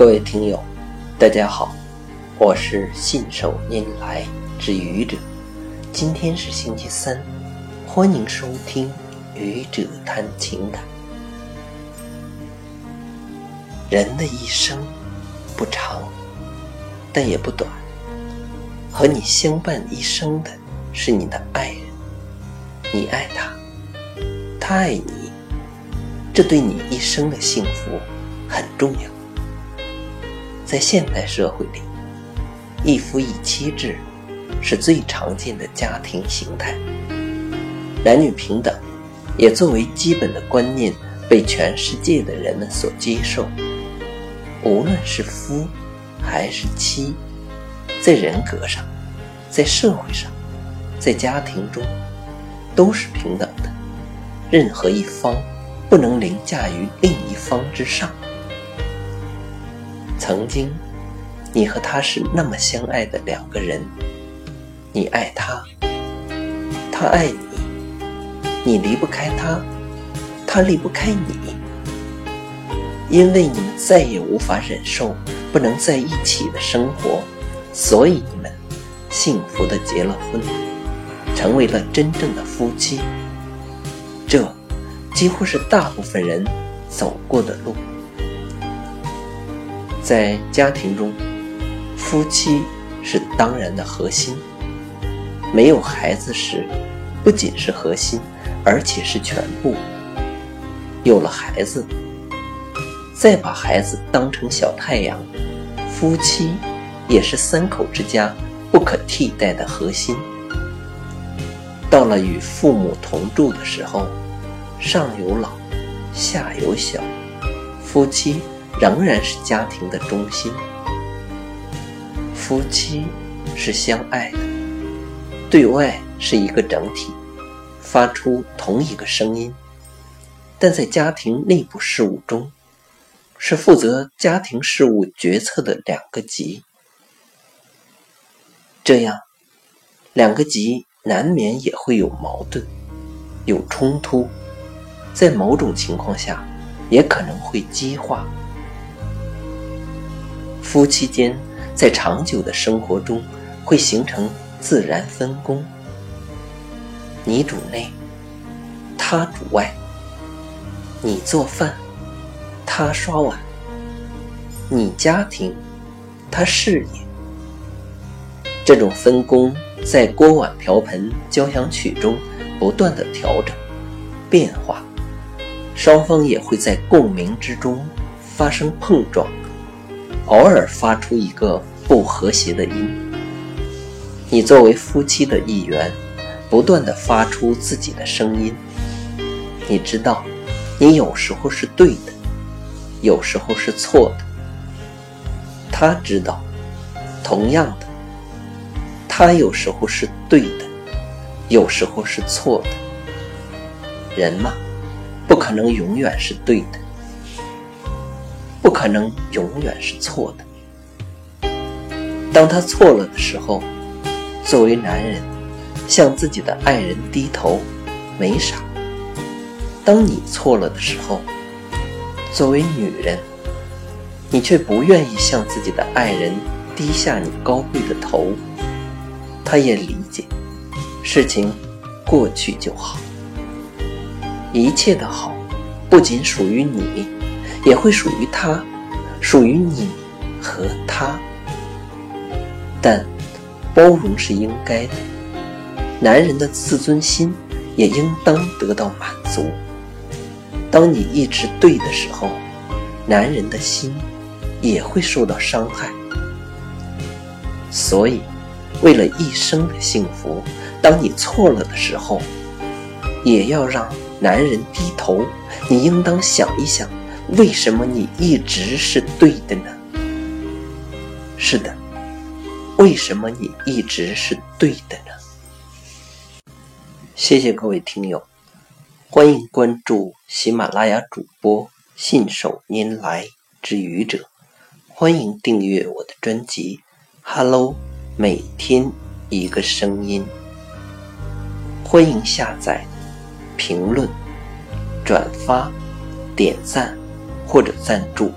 各位听友，大家好，我是信手拈来之愚者。今天是星期三，欢迎收听愚者谈情感。人的一生不长，但也不短。和你相伴一生的是你的爱人，你爱他，他爱你，这对你一生的幸福很重要。在现代社会里，一夫一妻制是最常见的家庭形态，男女平等也作为基本的观念被全世界的人们所接受。无论是夫还是妻，在人格上、在社会上、在家庭中，都是平等的，任何一方不能凌驾于另一方之上。曾经，你和他是那么相爱的两个人，你爱他，他爱你，你离不开他，他离不开你，因为你们再也无法忍受不能在一起的生活，所以你们幸福的结了婚，成为了真正的夫妻。这几乎是大部分人走过的路。在家庭中，夫妻是当然的核心。没有孩子时，不仅是核心，而且是全部。有了孩子，再把孩子当成小太阳，夫妻也是三口之家不可替代的核心。到了与父母同住的时候，上有老，下有小，夫妻。仍然是家庭的中心。夫妻是相爱的，对外是一个整体，发出同一个声音；但在家庭内部事务中，是负责家庭事务决策的两个级。这样，两个级难免也会有矛盾、有冲突，在某种情况下，也可能会激化。夫妻间在长久的生活中会形成自然分工，你主内，他主外；你做饭，他刷碗；你家庭，他事业。这种分工在锅碗瓢盆交响曲中不断的调整、变化，双方也会在共鸣之中发生碰撞。偶尔发出一个不和谐的音，你作为夫妻的一员，不断的发出自己的声音。你知道，你有时候是对的，有时候是错的。他知道，同样的，他有时候是对的，有时候是错的。人嘛，不可能永远是对的。不可能永远是错的。当他错了的时候，作为男人，向自己的爱人低头，没啥；当你错了的时候，作为女人，你却不愿意向自己的爱人低下你高贵的头。他也理解，事情过去就好，一切的好，不仅属于你。也会属于他，属于你和他。但包容是应该的，男人的自尊心也应当得到满足。当你一直对的时候，男人的心也会受到伤害。所以，为了一生的幸福，当你错了的时候，也要让男人低头。你应当想一想。为什么你一直是对的呢？是的，为什么你一直是对的呢？谢谢各位听友，欢迎关注喜马拉雅主播信手拈来之愚者，欢迎订阅我的专辑《Hello》，每天一个声音，欢迎下载、评论、转发、点赞。或者赞助。